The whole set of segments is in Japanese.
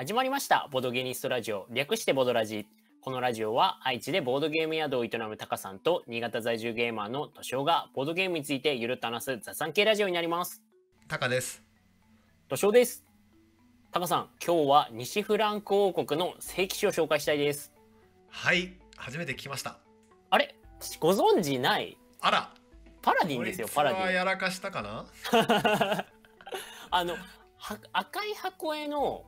始まりました。ボードゲニストラジオ。略してボードラジ。このラジオは愛知でボードゲーム宿を営むタカさんと新潟在住ゲーマーのトシオがボードゲームについてゆるっと話す雑談系ラジオになります。タカです。トシオです。タカさん今日は西フランク王国の聖騎士を紹介したいです。はい、初めて聞きました。あれ？ご存知ない？あら、パラディンですよパラディン。はやらかしたかな？あのは赤い箱絵の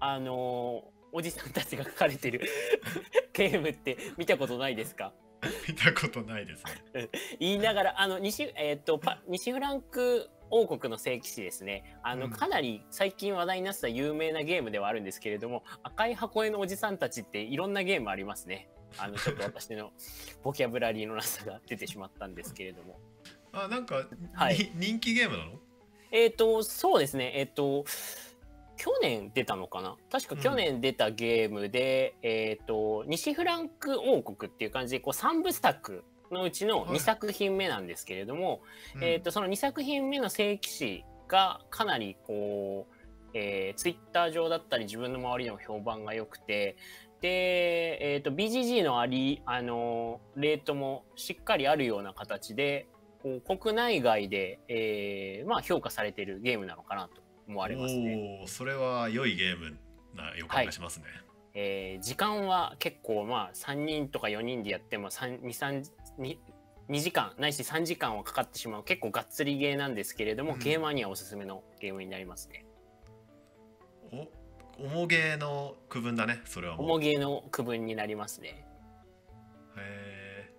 あのーおじさんたちが書かれてる ゲームって見たことないですか？見たことないですね。言いながらあの西,、えー、とパ西フランク王国の聖騎士ですね。あの、うん。かなり最近話題になってた有名なゲームではあるんですけれども赤い箱絵のおじさんたちっていろんなゲームありますね。あのちょっと私の ボキャブラリーのなさが出てしまったんですけれども。あ、なんか、はい。に人気ゲームなの？えっ、とそうですね。えっ、と去年出たのかな？確か去年出たゲームで、えっ、と西フランク王国っていう感じでこう3部作のうちの2はい。作品目なんですけれども、うん。えー、とその2作品目の聖騎士がかなりこう、えー、ツイッター上だったり自分の周りでも評判が良くてで、えー、と BGG のあり、あのーレートもしっかりあるような形でこう国内外で、えーまあ、評価されているゲームなのかなと思われますね。おお、それは良いゲームな予感がしますね。えー時間は結構まあ3人とか4人でやっても23 2 2時間ないし3時間はかかってしまう結構がっつりゲーなんですけれども、うんゲーマーにはおすすめのゲームになりますね。お、重ゲーの区分だね。それはもう。重ゲーの区分になりますね。へ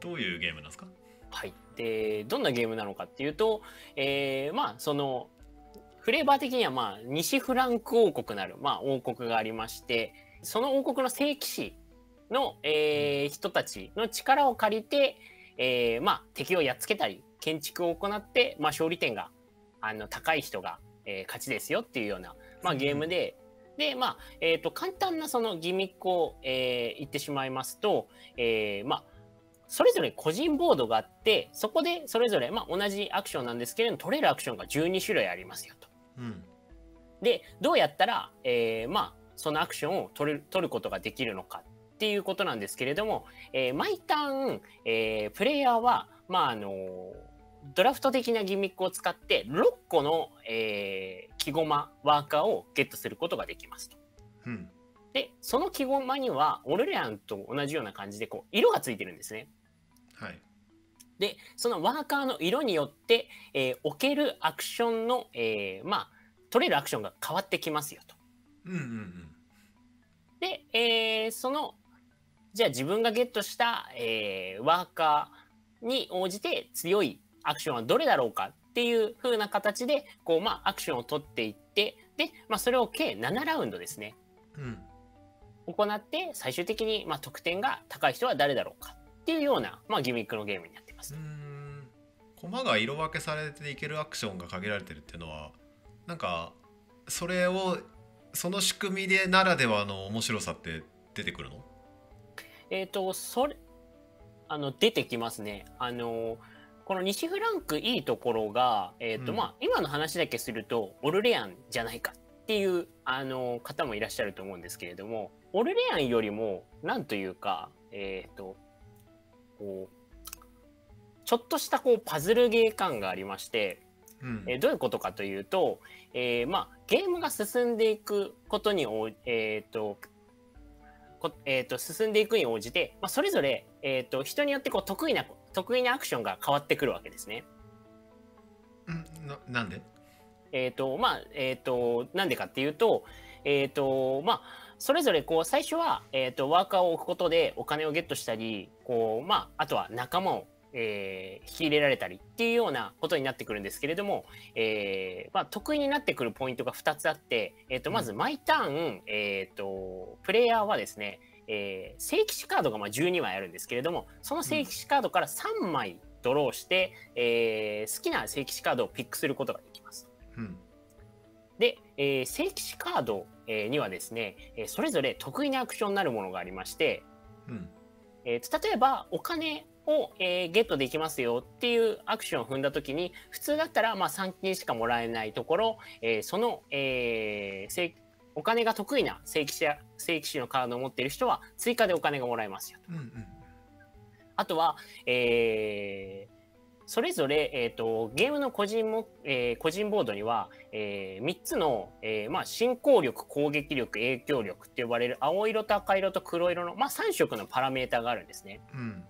ーどういうゲームなんですか？はい、でどんなゲームなのかっていうと、えーまあそのフレーバー的にはまあ西フランク王国なる、まあ、王国がありましてその王国の聖騎士の、えー人たちの力を借りて、えーまあ、敵をやっつけたり建築を行って、まあ、勝利点があの高い人が、えー勝ちですよっていうような、まあ、ゲームで。でまあえー、と簡単なそのギミックを、えー言ってしまいますと、えーまあ、それぞれ個人ボードがあってそこでそれぞれ、まあ、同じアクションなんですけれども取れるアクションが12種類ありますよと。うん。でどうやったら、えーまあ、そのアクションを取る取ることができるのかっていうことなんですけれども、えー毎ターン、えープレイヤーは、まああのドラフト的なギミックを使って6個の、えー、木駒ワーカーをゲットすることができますと。うん。でその木駒にはオルレアンと同じような感じでこう色がついてるんですね。はい。でそのワーカーの色によって、えー置けるアクションの、えーまあ取れるアクションが変わってきますよと。うんうんうん。で、えーそのじゃあ自分がゲットした、えーワーカーに応じて強いアクションはどれだろうかっていう風な形でこう、まあ、アクションを取っていってで、まあ、それを計7ラウンドですねうん。行って最終的に、まあ、得点が高い人は誰だろうかっていうような、まあ、ギミックのゲームになっていますうー。ん駒が色分けされていけるアクションが限られてるっていうのはなんかそれをその仕組みでならではの面白さって出てくるの？えっ、と、それ、あの、出てきますね。あの、この西フランクいいところが、えっ、と、うんまあ、今の話だけすると、オルレアンじゃないかっていう、あの、方もいらっしゃると思うんですけれども、オルレアンよりも、なんというか、えっ、と、こう、ちょっとしたこうパズルゲー感がありまして、うんえーどういうことかというと、えーまあ、ゲームが進んでいくことにお、えーとこえー、と進んでいくに応じて、まあ、それぞれ、えー、と人によってこう得意な得意なアクションが変わってくるわけですね。うんななんで？えーとまあえー、となんでかっていうと,、えーとまあ、それぞれこう最初は、えー、とワーカーを置くことでお金をゲットしたりこう、まあ、あとは仲間を、えー引き入れられたりっていうようなことになってくるんですけれども、えーまあ、得意になってくるポイントが2つあって、えー、とまず毎ターン、えー、とプレイヤーはですね、えー正規士カードがまあ12枚あるんですけれどもその正規士カードから3枚ドローして、えー好きな正規士カードをピックすることができます。うん。で、えー正規士カード、えーにはですね、えーそれぞれ得意なアクションになるものがありまして、うん。えー例えばお金を、えーゲットできますよっていうアクションを踏んだ時に普通だったらまあ3金しかもらえないところ、えーその、えー正お金が得意な聖騎士や聖騎士のカードを持っている人は追加でお金がもらえますよと。うんうんあとは、えーそれぞれ、えー、とゲームの個人も、えー個人ボードには、え3つの、えーまあ、進行力攻撃力影響力って呼ばれる青色と赤色と黒色の、まあ、3色のパラメータがあるんですね。うん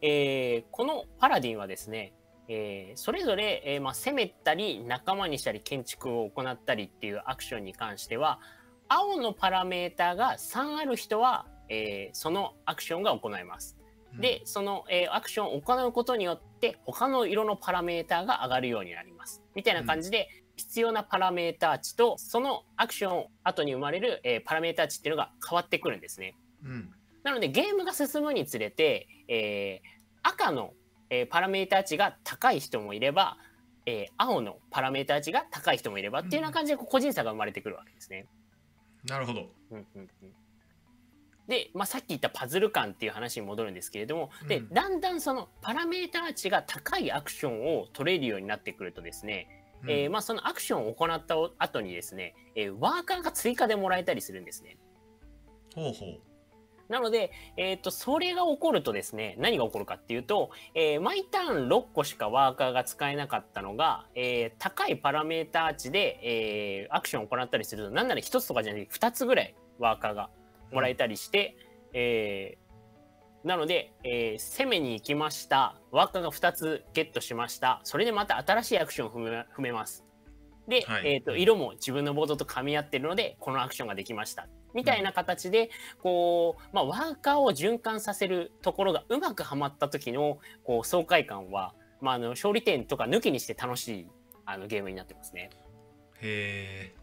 えーこのパラディンはですね、えーそれぞれ、えーまあ、攻めたり仲間にしたり建築を行ったりっていうアクションに関しては青のパラメータが3ある人は、えーそのアクションが行えます。うんでその、えーアクションを行うことによって他の色のパラメータが上がるようになります。みたいな感じで、必要なパラメータ値とそのアクション後に生まれる、えーパラメータ値っていうのが変わってくるんですね。うんなのでゲームが進むにつれて、えー赤の、えーパラメータ値が高い人もいれば、えー青のパラメータ値が高い人もいればっていうような感じで個人差が生まれてくるわけですね。なるほど。うんうんうん。で、まあ、さっき言ったパズル感っていう話に戻るんですけれども、でうん。だんだんそのパラメータ値が高いアクションを取れるようになってくるとですね、うん。えーまあ、そのアクションを行った後にですね、えーワーカーが追加でもらえたりするんですね。ほうほうなので、えー、とそれが起こるとですね何が起こるかっていうと、えー毎ターン6個しかワーカーが使えなかったのが、えー高いパラメータ値で、えーアクションを行ったりするとなんなら1つとかじゃなくて2つぐらいワーカーがもらえたりして、えーなので、えー攻めに行きました。ワーカーが2つゲットしました。それでまた新しいアクションを踏め踏めます。で、はい。えー、と色も自分のボードと噛み合ってるのでこのアクションができましたみたいな形で、こう、まあ、ワーカーを循環させるところがうまくはまった時のこう爽快感は、まあ、あの勝利点とか抜きにして楽しいあのゲームになってますね。へえ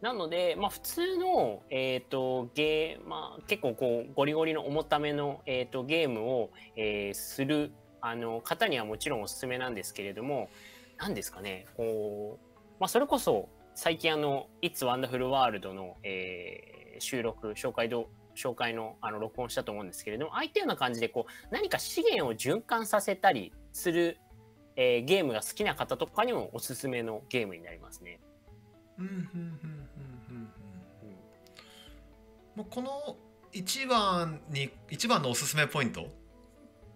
なので、まあ、普通の、えーとゲーまあ、結構こうゴリゴリの重ための、えー、とゲームを、えーするあの方にはもちろんおすすめなんですけれども何ですかねこう、まあ、それこそ最近あの「It's Wonderful World の」えー収録紹介ど紹介のあの録音したと思うんですけれどもああいったような感じでこう何か資源を循環させたりする、えーゲームが好きな方とかにもおすすめのゲームになりますね。この一番に一番のおすすめポイント？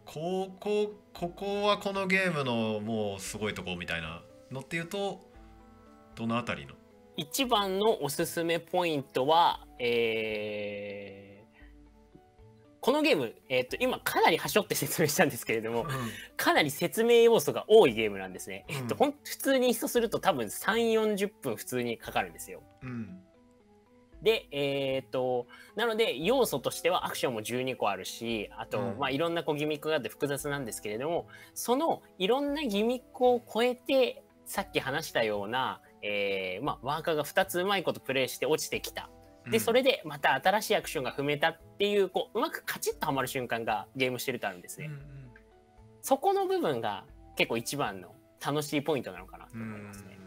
ここここはこのゲームのもうすごいとこみたいなのっていうとどのあたりの？一番のおすすめポイントは、えーこのゲーム、えー、と今かなり端折って説明したんですけれどもかなり説明要素が多いゲームなんですね。えっとうんほん普通に一すると多分3 4 0分普通にかかるんですよ。うん。で、えっとなので要素としてはアクションも12個あるしあと、うん。まあ、いろんなこうギミックがあって複雑なんですけれどもそのいろんなギミックを超えてさっき話したような、えーまあ、ワーカーが2つうまいことプレイして落ちてきた。でそれでまた新しいアクションが踏めたっていうこううまくカチッとはまる瞬間がゲームしてるとあるんですね。うんうんそこの部分が結構一番の楽しいポイントなのかなとう思いますね。ん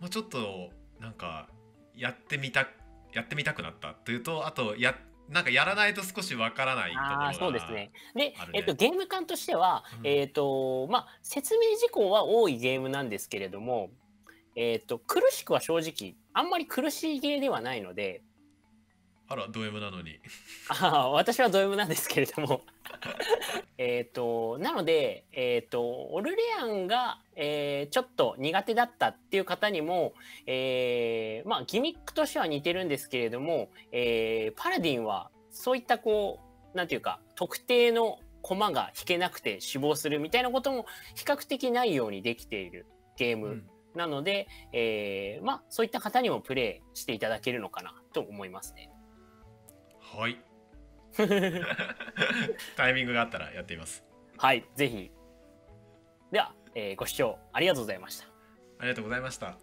もうちょっとなんかやってみたやってみたくなったというとあとやなんかやらないと少しわからないところがああそうですね。で、えっと、ゲーム感としては、うん。えっとまあ、説明事項は多いゲームなんですけれども、えっと、苦しくは正直あんまり苦しいゲーではないのであらド M なのに。あー私はド M なんですけれども えっとなので、えっとオルレアンが、えーちょっと苦手だったっていう方にも、えーまあ、ギミックとしては似てるんですけれども、えーパラディンはそういったこうなんていうか特定の駒が引けなくて死亡するみたいなことも比較的ないようにできているゲームうんなので、えーまあ、そういった方にもプレイしていただけるのかなと思いますね。はい タイミングがあったらやってみますはい、ぜひ。では、えーご視聴ありがとうございました。ありがとうございました